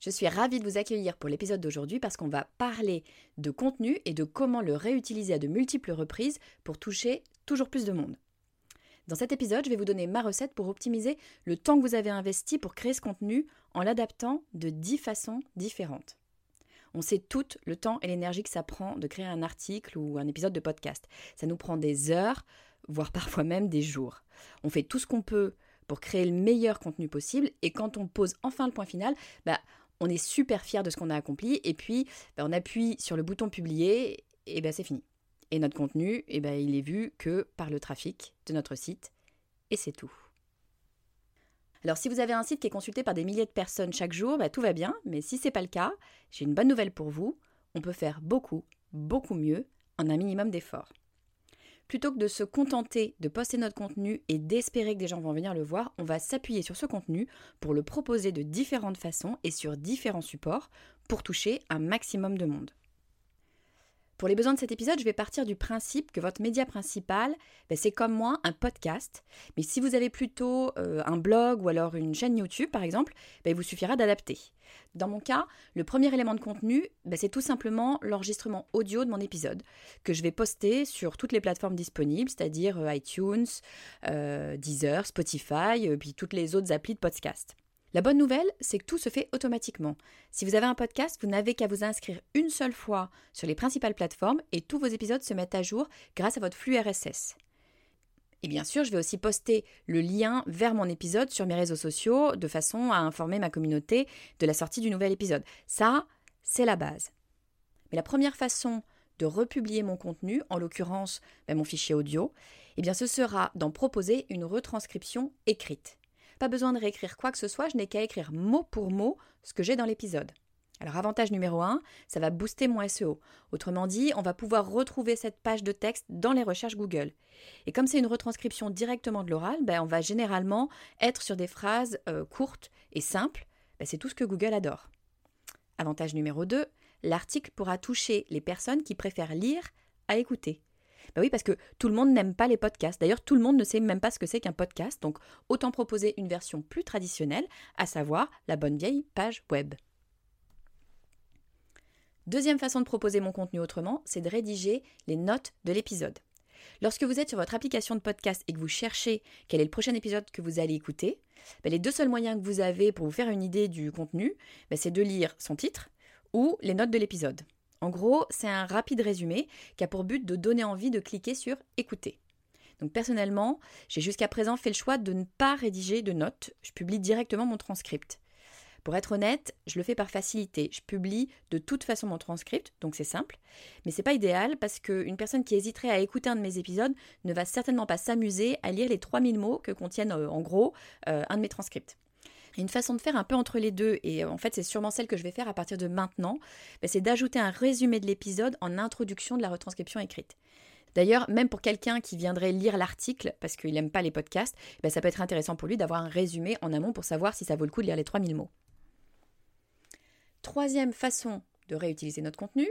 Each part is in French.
Je suis ravie de vous accueillir pour l'épisode d'aujourd'hui parce qu'on va parler de contenu et de comment le réutiliser à de multiples reprises pour toucher toujours plus de monde. Dans cet épisode, je vais vous donner ma recette pour optimiser le temps que vous avez investi pour créer ce contenu en l'adaptant de 10 façons différentes. On sait tout le temps et l'énergie que ça prend de créer un article ou un épisode de podcast. Ça nous prend des heures, voire parfois même des jours. On fait tout ce qu'on peut pour créer le meilleur contenu possible et quand on pose enfin le point final, bah, on est super fier de ce qu'on a accompli et puis bah, on appuie sur le bouton publier et ben c'est fini. Et notre contenu, et ben, il est vu que par le trafic de notre site et c'est tout. Alors si vous avez un site qui est consulté par des milliers de personnes chaque jour, tout va bien, mais si ce n'est pas le cas, j'ai une bonne nouvelle pour vous, on peut faire beaucoup, beaucoup mieux en un minimum d'efforts. Plutôt que de se contenter de poster notre contenu et d'espérer que des gens vont venir le voir, on va s'appuyer sur ce contenu pour le proposer de différentes façons et sur différents supports pour toucher un maximum de monde. Pour les besoins de cet épisode, je vais partir du principe que votre média principal, ben, c'est comme moi un podcast. Mais si vous avez plutôt euh, un blog ou alors une chaîne YouTube, par exemple, ben, il vous suffira d'adapter. Dans mon cas, le premier élément de contenu, ben, c'est tout simplement l'enregistrement audio de mon épisode, que je vais poster sur toutes les plateformes disponibles, c'est-à-dire euh, iTunes, euh, Deezer, Spotify, puis toutes les autres applis de podcast. La bonne nouvelle, c'est que tout se fait automatiquement. Si vous avez un podcast, vous n'avez qu'à vous inscrire une seule fois sur les principales plateformes et tous vos épisodes se mettent à jour grâce à votre flux RSS. Et bien sûr, je vais aussi poster le lien vers mon épisode sur mes réseaux sociaux de façon à informer ma communauté de la sortie du nouvel épisode. Ça, c'est la base. Mais la première façon de republier mon contenu, en l'occurrence ben, mon fichier audio, eh bien ce sera d'en proposer une retranscription écrite. Pas besoin de réécrire quoi que ce soit, je n'ai qu'à écrire mot pour mot ce que j'ai dans l'épisode. Alors avantage numéro 1, ça va booster mon SEO. Autrement dit, on va pouvoir retrouver cette page de texte dans les recherches Google. Et comme c'est une retranscription directement de l'oral, ben, on va généralement être sur des phrases euh, courtes et simples. Ben, c'est tout ce que Google adore. Avantage numéro 2, l'article pourra toucher les personnes qui préfèrent lire à écouter. Bah oui, parce que tout le monde n'aime pas les podcasts. D'ailleurs, tout le monde ne sait même pas ce que c'est qu'un podcast. Donc, autant proposer une version plus traditionnelle, à savoir la bonne vieille page web. Deuxième façon de proposer mon contenu autrement, c'est de rédiger les notes de l'épisode. Lorsque vous êtes sur votre application de podcast et que vous cherchez quel est le prochain épisode que vous allez écouter, bah, les deux seuls moyens que vous avez pour vous faire une idée du contenu, bah, c'est de lire son titre ou les notes de l'épisode. En gros, c'est un rapide résumé qui a pour but de donner envie de cliquer sur écouter. Donc personnellement, j'ai jusqu'à présent fait le choix de ne pas rédiger de notes, je publie directement mon transcript. Pour être honnête, je le fais par facilité. Je publie de toute façon mon transcript, donc c'est simple. Mais c'est pas idéal parce qu'une personne qui hésiterait à écouter un de mes épisodes ne va certainement pas s'amuser à lire les 3000 mots que contiennent euh, en gros euh, un de mes transcripts une façon de faire un peu entre les deux, et euh, en fait c'est sûrement celle que je vais faire à partir de maintenant, bah, c'est d'ajouter un résumé de l'épisode en introduction de la retranscription écrite. D'ailleurs, même pour quelqu'un qui viendrait lire l'article parce qu'il n'aime pas les podcasts, bah, ça peut être intéressant pour lui d'avoir un résumé en amont pour savoir si ça vaut le coup de lire les 3000 mots. Troisième façon de réutiliser notre contenu,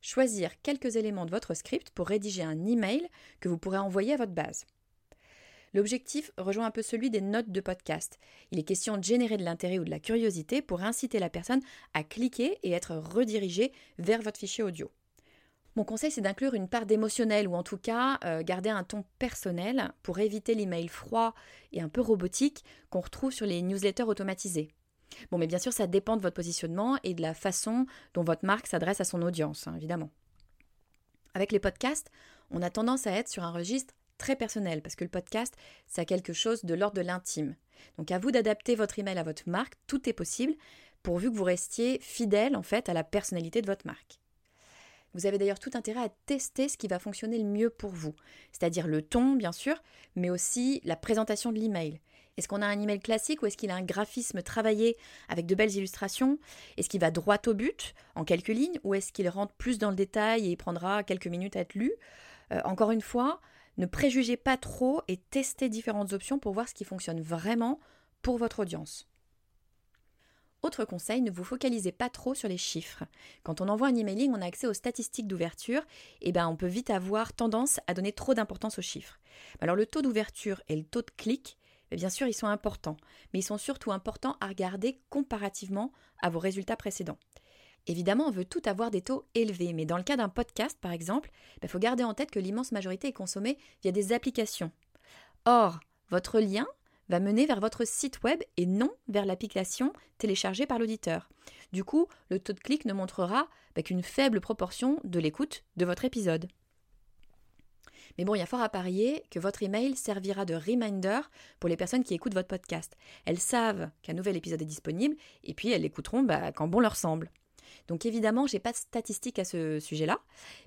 choisir quelques éléments de votre script pour rédiger un email que vous pourrez envoyer à votre base. L'objectif rejoint un peu celui des notes de podcast. Il est question de générer de l'intérêt ou de la curiosité pour inciter la personne à cliquer et être redirigée vers votre fichier audio. Mon conseil, c'est d'inclure une part d'émotionnel ou en tout cas euh, garder un ton personnel pour éviter l'email froid et un peu robotique qu'on retrouve sur les newsletters automatisés. Bon, mais bien sûr, ça dépend de votre positionnement et de la façon dont votre marque s'adresse à son audience, hein, évidemment. Avec les podcasts, on a tendance à être sur un registre très personnel parce que le podcast, c'est quelque chose de l'ordre de l'intime. Donc à vous d'adapter votre email à votre marque, tout est possible pourvu que vous restiez fidèle en fait à la personnalité de votre marque. Vous avez d'ailleurs tout intérêt à tester ce qui va fonctionner le mieux pour vous, c'est-à-dire le ton, bien sûr, mais aussi la présentation de l'email. Est-ce qu'on a un email classique ou est-ce qu'il a un graphisme travaillé avec de belles illustrations? Est-ce qu'il va droit au but, en quelques lignes, ou est-ce qu'il rentre plus dans le détail et il prendra quelques minutes à être lu? Euh, Encore une fois, ne préjugez pas trop et testez différentes options pour voir ce qui fonctionne vraiment pour votre audience. Autre conseil, ne vous focalisez pas trop sur les chiffres. Quand on envoie un emailing, on a accès aux statistiques d'ouverture, et ben on peut vite avoir tendance à donner trop d'importance aux chiffres. Alors le taux d'ouverture et le taux de clic, ben, bien sûr, ils sont importants, mais ils sont surtout importants à regarder comparativement à vos résultats précédents. Évidemment, on veut tout avoir des taux élevés, mais dans le cas d'un podcast, par exemple, il ben, faut garder en tête que l'immense majorité est consommée via des applications. Or, votre lien, va mener vers votre site web et non vers l'application téléchargée par l'auditeur. Du coup, le taux de clic ne montrera bah, qu'une faible proportion de l'écoute de votre épisode. Mais bon, il y a fort à parier que votre email servira de reminder pour les personnes qui écoutent votre podcast. Elles savent qu'un nouvel épisode est disponible et puis elles l'écouteront bah, quand bon leur semble. Donc évidemment, je n'ai pas de statistiques à ce sujet-là,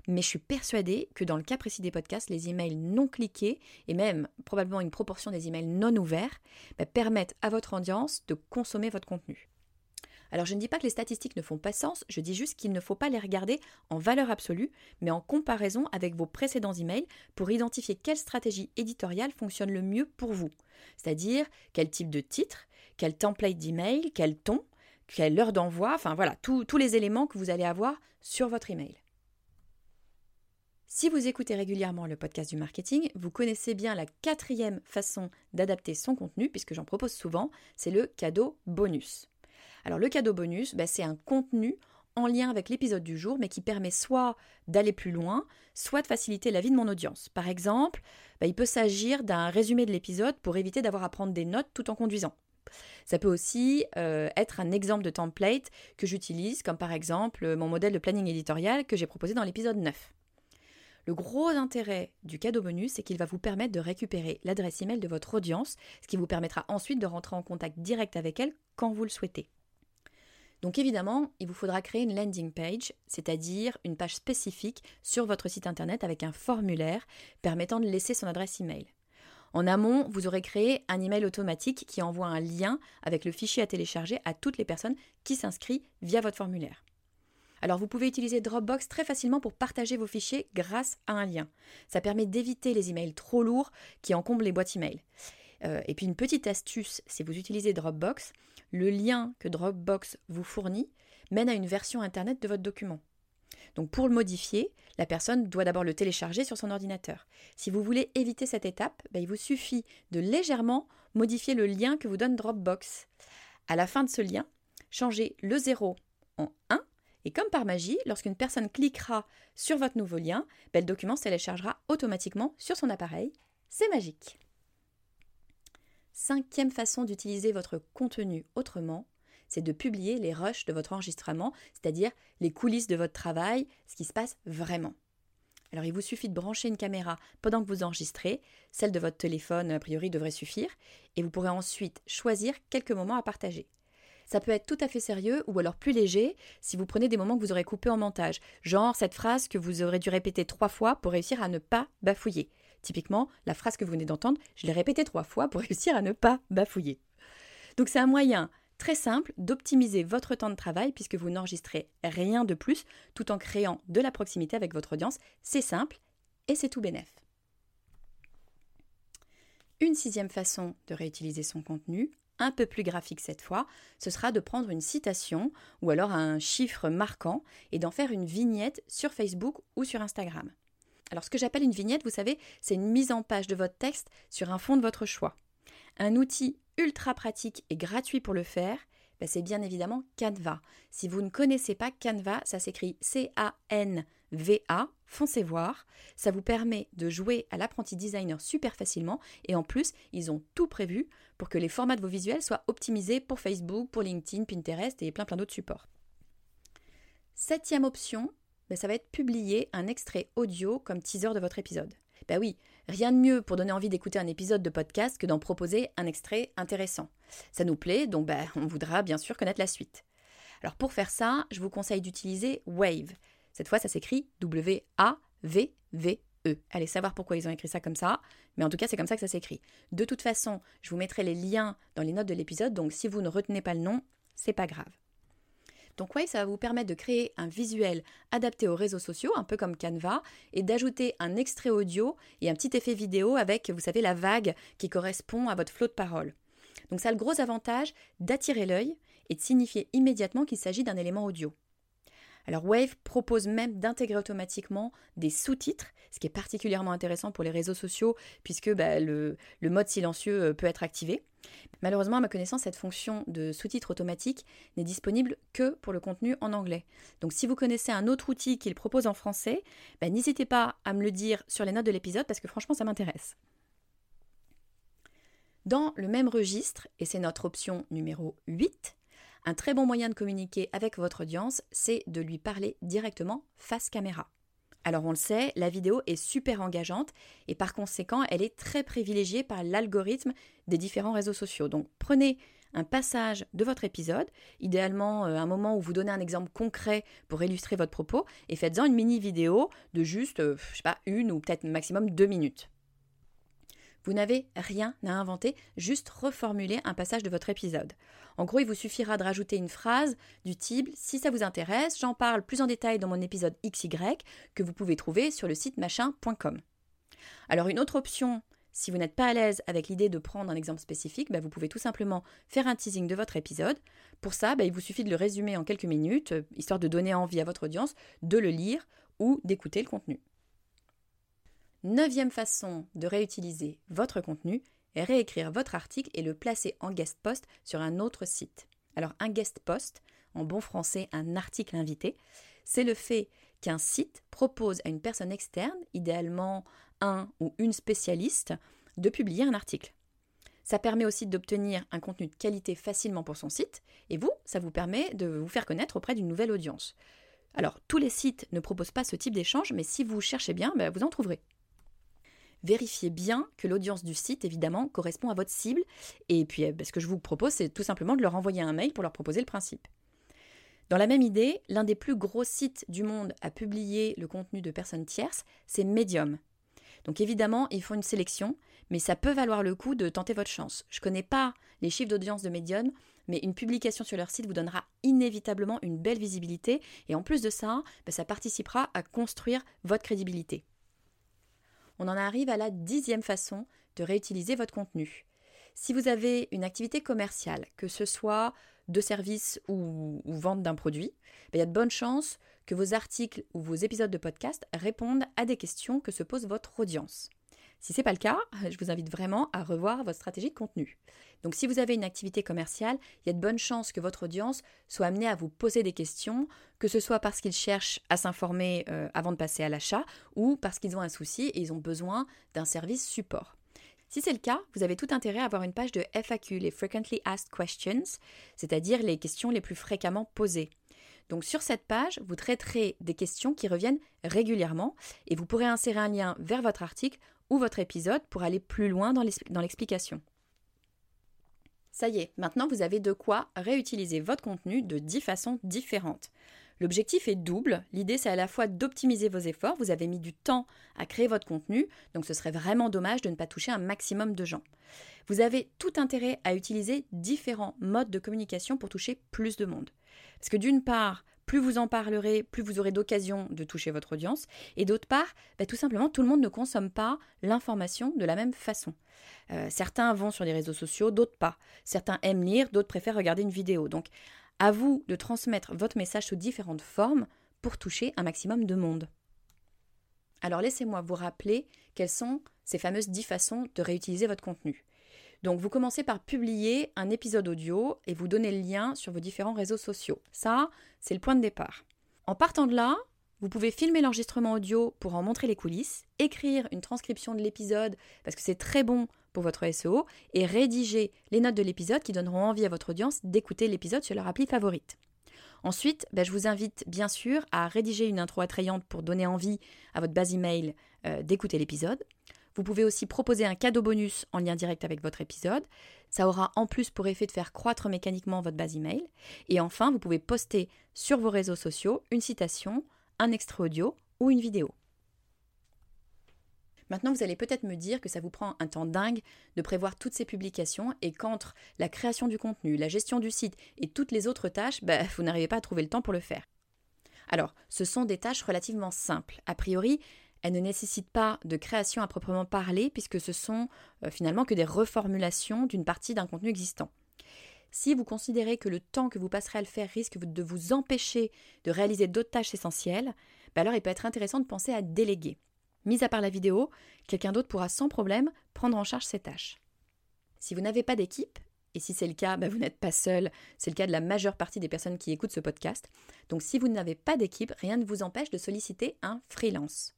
mais je suis persuadée que dans le cas précis des podcasts, les emails non cliqués et même probablement une proportion des emails non ouverts bah, permettent à votre audience de consommer votre contenu. Alors je ne dis pas que les statistiques ne font pas sens, je dis juste qu'il ne faut pas les regarder en valeur absolue, mais en comparaison avec vos précédents emails pour identifier quelle stratégie éditoriale fonctionne le mieux pour vous. C'est-à-dire quel type de titre, quel template d'email, quel ton, quelle heure d'envoi, enfin voilà, tous les éléments que vous allez avoir sur votre email. Si vous écoutez régulièrement le podcast du marketing, vous connaissez bien la quatrième façon d'adapter son contenu, puisque j'en propose souvent, c'est le cadeau bonus. Alors le cadeau bonus, bah, c'est un contenu en lien avec l'épisode du jour, mais qui permet soit d'aller plus loin, soit de faciliter la vie de mon audience. Par exemple, bah, il peut s'agir d'un résumé de l'épisode pour éviter d'avoir à prendre des notes tout en conduisant. Ça peut aussi euh, être un exemple de template que j'utilise, comme par exemple mon modèle de planning éditorial que j'ai proposé dans l'épisode 9. Le gros intérêt du cadeau bonus, c'est qu'il va vous permettre de récupérer l'adresse email de votre audience, ce qui vous permettra ensuite de rentrer en contact direct avec elle quand vous le souhaitez. Donc évidemment, il vous faudra créer une landing page, c'est-à-dire une page spécifique sur votre site internet avec un formulaire permettant de laisser son adresse email. En amont, vous aurez créé un email automatique qui envoie un lien avec le fichier à télécharger à toutes les personnes qui s'inscrivent via votre formulaire. Alors vous pouvez utiliser Dropbox très facilement pour partager vos fichiers grâce à un lien. Ça permet d'éviter les emails trop lourds qui encombrent les boîtes email. Euh, et puis une petite astuce, si vous utilisez Dropbox, le lien que Dropbox vous fournit mène à une version internet de votre document. Donc pour le modifier, la personne doit d'abord le télécharger sur son ordinateur. Si vous voulez éviter cette étape, ben, il vous suffit de légèrement modifier le lien que vous donne Dropbox. À la fin de ce lien, changez le 0 en 1 et comme par magie, lorsqu'une personne cliquera sur votre nouveau lien, ben, le document se téléchargera automatiquement sur son appareil. C'est magique. Cinquième façon d'utiliser votre contenu autrement, c'est de publier les rushs de votre enregistrement, c'est-à-dire les coulisses de votre travail, ce qui se passe vraiment. Alors il vous suffit de brancher une caméra pendant que vous enregistrez, celle de votre téléphone a priori devrait suffire, et vous pourrez ensuite choisir quelques moments à partager. Ça peut être tout à fait sérieux ou alors plus léger si vous prenez des moments que vous aurez coupés en montage, genre cette phrase que vous aurez dû répéter trois fois pour réussir à ne pas bafouiller. Typiquement, la phrase que vous venez d'entendre, je l'ai répétée trois fois pour réussir à ne pas bafouiller. Donc c'est un moyen Très simple d'optimiser votre temps de travail puisque vous n'enregistrez rien de plus tout en créant de la proximité avec votre audience. C'est simple et c'est tout bénef. Une sixième façon de réutiliser son contenu, un peu plus graphique cette fois, ce sera de prendre une citation ou alors un chiffre marquant et d'en faire une vignette sur Facebook ou sur Instagram. Alors ce que j'appelle une vignette, vous savez, c'est une mise en page de votre texte sur un fond de votre choix. Un outil ultra pratique et gratuit pour le faire, ben, c'est bien évidemment Canva. Si vous ne connaissez pas Canva, ça s'écrit C-A-N-V-A, foncez voir. Ça vous permet de jouer à l'apprenti designer super facilement et en plus, ils ont tout prévu pour que les formats de vos visuels soient optimisés pour Facebook, pour LinkedIn, Pinterest et plein plein d'autres supports. Septième option, ben, ça va être publier un extrait audio comme teaser de votre épisode. Ben oui, rien de mieux pour donner envie d'écouter un épisode de podcast que d'en proposer un extrait intéressant. Ça nous plaît, donc ben, on voudra bien sûr connaître la suite. Alors pour faire ça, je vous conseille d'utiliser Wave. Cette fois, ça s'écrit W-A-V-V-E. Allez savoir pourquoi ils ont écrit ça comme ça, mais en tout cas, c'est comme ça que ça s'écrit. De toute façon, je vous mettrai les liens dans les notes de l'épisode, donc si vous ne retenez pas le nom, c'est pas grave. Donc Wave, ça va vous permettre de créer un visuel adapté aux réseaux sociaux, un peu comme Canva, et d'ajouter un extrait audio et un petit effet vidéo avec, vous savez, la vague qui correspond à votre flot de parole. Donc ça a le gros avantage d'attirer l'œil et de signifier immédiatement qu'il s'agit d'un élément audio. Alors Wave propose même d'intégrer automatiquement des sous-titres, ce qui est particulièrement intéressant pour les réseaux sociaux puisque bah, le, mode silencieux euh, peut être activé. Malheureusement, à ma connaissance, cette fonction de sous-titres automatique n'est disponible que pour le contenu en anglais. Donc si vous connaissez un autre outil qu'il propose en français, bah, n'hésitez pas à me le dire sur les notes de l'épisode parce que franchement, ça m'intéresse. Dans le même registre, et c'est notre option numéro 8, un très bon moyen de communiquer avec votre audience, c'est de lui parler directement face caméra. Alors on le sait, la vidéo est super engageante et par conséquent, elle est très privilégiée par l'algorithme des différents réseaux sociaux. Donc prenez un passage de votre épisode, idéalement euh, un moment où vous donnez un exemple concret pour illustrer votre propos, et faites-en une mini vidéo de juste, euh, je sais pas, une ou peut-être maximum deux minutes. Vous n'avez rien à inventer, juste reformuler un passage de votre épisode. En gros, il vous suffira de rajouter une phrase du type Si ça vous intéresse, j'en parle plus en détail dans mon épisode XY que vous pouvez trouver sur le site machin.com. Alors, une autre option, si vous n'êtes pas à l'aise avec l'idée de prendre un exemple spécifique, bah, vous pouvez tout simplement faire un teasing de votre épisode. Pour ça, bah, il vous suffit de le résumer en quelques minutes, euh, histoire de donner envie à votre audience de le lire ou d'écouter le contenu. Neuvième façon de réutiliser votre contenu est réécrire votre article et le placer en guest post sur un autre site. Alors un guest post, en bon français un article invité, c'est le fait qu'un site propose à une personne externe, idéalement un ou une spécialiste, de publier un article. Ça permet aussi d'obtenir un contenu de qualité facilement pour son site, et vous, ça vous permet de vous faire connaître auprès d'une nouvelle audience. Alors, tous les sites ne proposent pas ce type d'échange, mais si vous cherchez bien, ben, vous en trouverez vérifiez bien que l'audience du site, évidemment, correspond à votre cible. Et puis, eh ben, ce que je vous propose, c'est tout simplement de leur envoyer un mail pour leur proposer le principe. Dans la même idée, l'un des plus gros sites du monde à publier le contenu de personnes tierces, c'est Medium. Donc évidemment, ils font une sélection, mais ça peut valoir le coup de tenter votre chance. Je ne connais pas les chiffres d'audience de Medium, mais une publication sur leur site vous donnera inévitablement une belle visibilité, et en plus de ça, ben, ça participera à construire votre crédibilité on en arrive à la dixième façon de réutiliser votre contenu. Si vous avez une activité commerciale, que ce soit de service ou, vente d'un produit, ben, il y a de bonnes chances que vos articles ou vos épisodes de podcast répondent à des questions que se pose votre audience. Si ce n'est pas le cas, je vous invite vraiment à revoir votre stratégie de contenu. Donc si vous avez une activité commerciale, il y a de bonnes chances que votre audience soit amenée à vous poser des questions, que ce soit parce qu'ils cherchent à s'informer euh, avant de passer à l'achat ou parce qu'ils ont un souci et ils ont besoin d'un service support. Si c'est le cas, vous avez tout intérêt à avoir une page de FAQ, les Frequently Asked Questions, c'est-à-dire les questions les plus fréquemment posées. Donc sur cette page, vous traiterez des questions qui reviennent régulièrement et vous pourrez insérer un lien vers votre article ou votre épisode pour aller plus loin dans l'explication. Ça y est, maintenant vous avez de quoi réutiliser votre contenu de 10 façons différentes. L'objectif est double. L'idée, c'est à la fois d'optimiser vos efforts. Vous avez mis du temps à créer votre contenu, donc ce serait vraiment dommage de ne pas toucher un maximum de gens. Vous avez tout intérêt à utiliser différents modes de communication pour toucher plus de monde. Parce que d'une part, plus vous en parlerez, plus vous aurez d'occasion de toucher votre audience. Et d'autre part, bah, tout simplement, tout le monde ne consomme pas l'information de la même façon. Euh, certains vont sur les réseaux sociaux, d'autres pas. Certains aiment lire, d'autres préfèrent regarder une vidéo. Donc, à vous de transmettre votre message sous différentes formes pour toucher un maximum de monde. Alors laissez-moi vous rappeler quelles sont ces fameuses 10 façons de réutiliser votre contenu. Donc vous commencez par publier un épisode audio et vous donnez le lien sur vos différents réseaux sociaux. Ça, c'est le point de départ. En partant de là, vous pouvez filmer l'enregistrement audio pour en montrer les coulisses, écrire une transcription de l'épisode parce que c'est très bon pour votre SEO et rédiger les notes de l'épisode qui donneront envie à votre audience d'écouter l'épisode sur leur appli favorite. Ensuite, ben, je vous invite bien sûr à rédiger une intro attrayante pour donner envie à votre base email euh, d'écouter l'épisode. Vous pouvez aussi proposer un cadeau bonus en lien direct avec votre épisode. Ça aura en plus pour effet de faire croître mécaniquement votre base email. Et enfin, vous pouvez poster sur vos réseaux sociaux une citation, un extrait audio ou une vidéo. Maintenant, vous allez peut-être me dire que ça vous prend un temps dingue de prévoir toutes ces publications et qu'entre la création du contenu, la gestion du site et toutes les autres tâches, bah, vous n'arrivez pas à trouver le temps pour le faire. Alors, ce sont des tâches relativement simples. A priori, elles ne nécessitent pas de création à proprement parler puisque ce sont euh, finalement que des reformulations d'une partie d'un contenu existant. Si vous considérez que le temps que vous passerez à le faire risque de vous empêcher de réaliser d'autres tâches essentielles, bah alors il peut être intéressant de penser à déléguer. Mis à part la vidéo, quelqu'un d'autre pourra sans problème prendre en charge ces tâches. Si vous n'avez pas d'équipe, et si c'est le cas, bah, vous n'êtes pas seul, c'est le cas de la majeure partie des personnes qui écoutent ce podcast, donc si vous n'avez pas d'équipe, rien ne vous empêche de solliciter un freelance.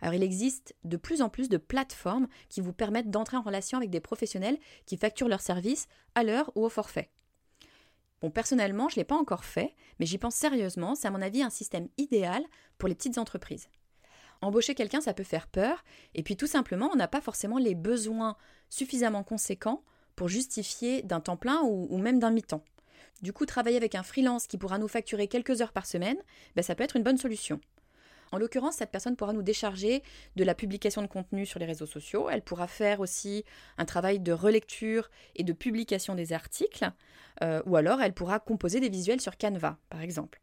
Alors il existe de plus en plus de plateformes qui vous permettent d'entrer en relation avec des professionnels qui facturent leurs services à l'heure ou au forfait. Bon, personnellement, je ne l'ai pas encore fait, mais j'y pense sérieusement, c'est à mon avis un système idéal pour les petites entreprises. Embaucher quelqu'un, ça peut faire peur, et puis tout simplement, on n'a pas forcément les besoins suffisamment conséquents pour justifier d'un temps plein ou, même d'un mi-temps. Du coup, travailler avec un freelance qui pourra nous facturer quelques heures par semaine, ben, ça peut être une bonne solution. En l'occurrence, cette personne pourra nous décharger de la publication de contenu sur les réseaux sociaux. Elle pourra faire aussi un travail de relecture et de publication des articles, euh, ou alors elle pourra composer des visuels sur Canva, par exemple.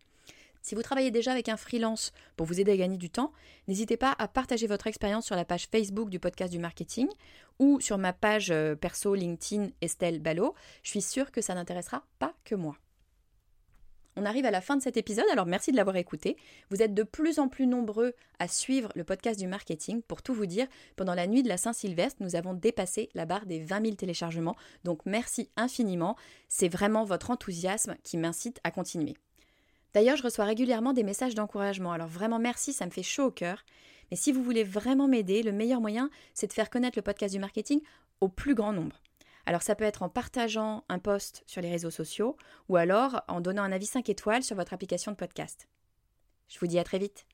Si vous travaillez déjà avec un freelance pour vous aider à gagner du temps, n'hésitez pas à partager votre expérience sur la page Facebook du podcast du marketing ou sur ma page euh, perso LinkedIn Estelle Ballot. Je suis sûre que ça n'intéressera pas que moi. On arrive à la fin de cet épisode, alors merci de l'avoir écouté. Vous êtes de plus en plus nombreux à suivre le podcast du marketing. Pour tout vous dire, pendant la nuit de la Saint-Sylvestre, nous avons dépassé la barre des 20 000 téléchargements. Donc merci infiniment. C'est vraiment votre enthousiasme qui m'incite à continuer. D'ailleurs, je reçois régulièrement des messages d'encouragement, alors vraiment merci, ça me fait chaud au cœur. Mais si vous voulez vraiment m'aider, le meilleur moyen, c'est de faire connaître le podcast du marketing au plus grand nombre. Alors ça peut être en partageant un post sur les réseaux sociaux ou alors en donnant un avis 5 étoiles sur votre application de podcast. Je vous dis à très vite.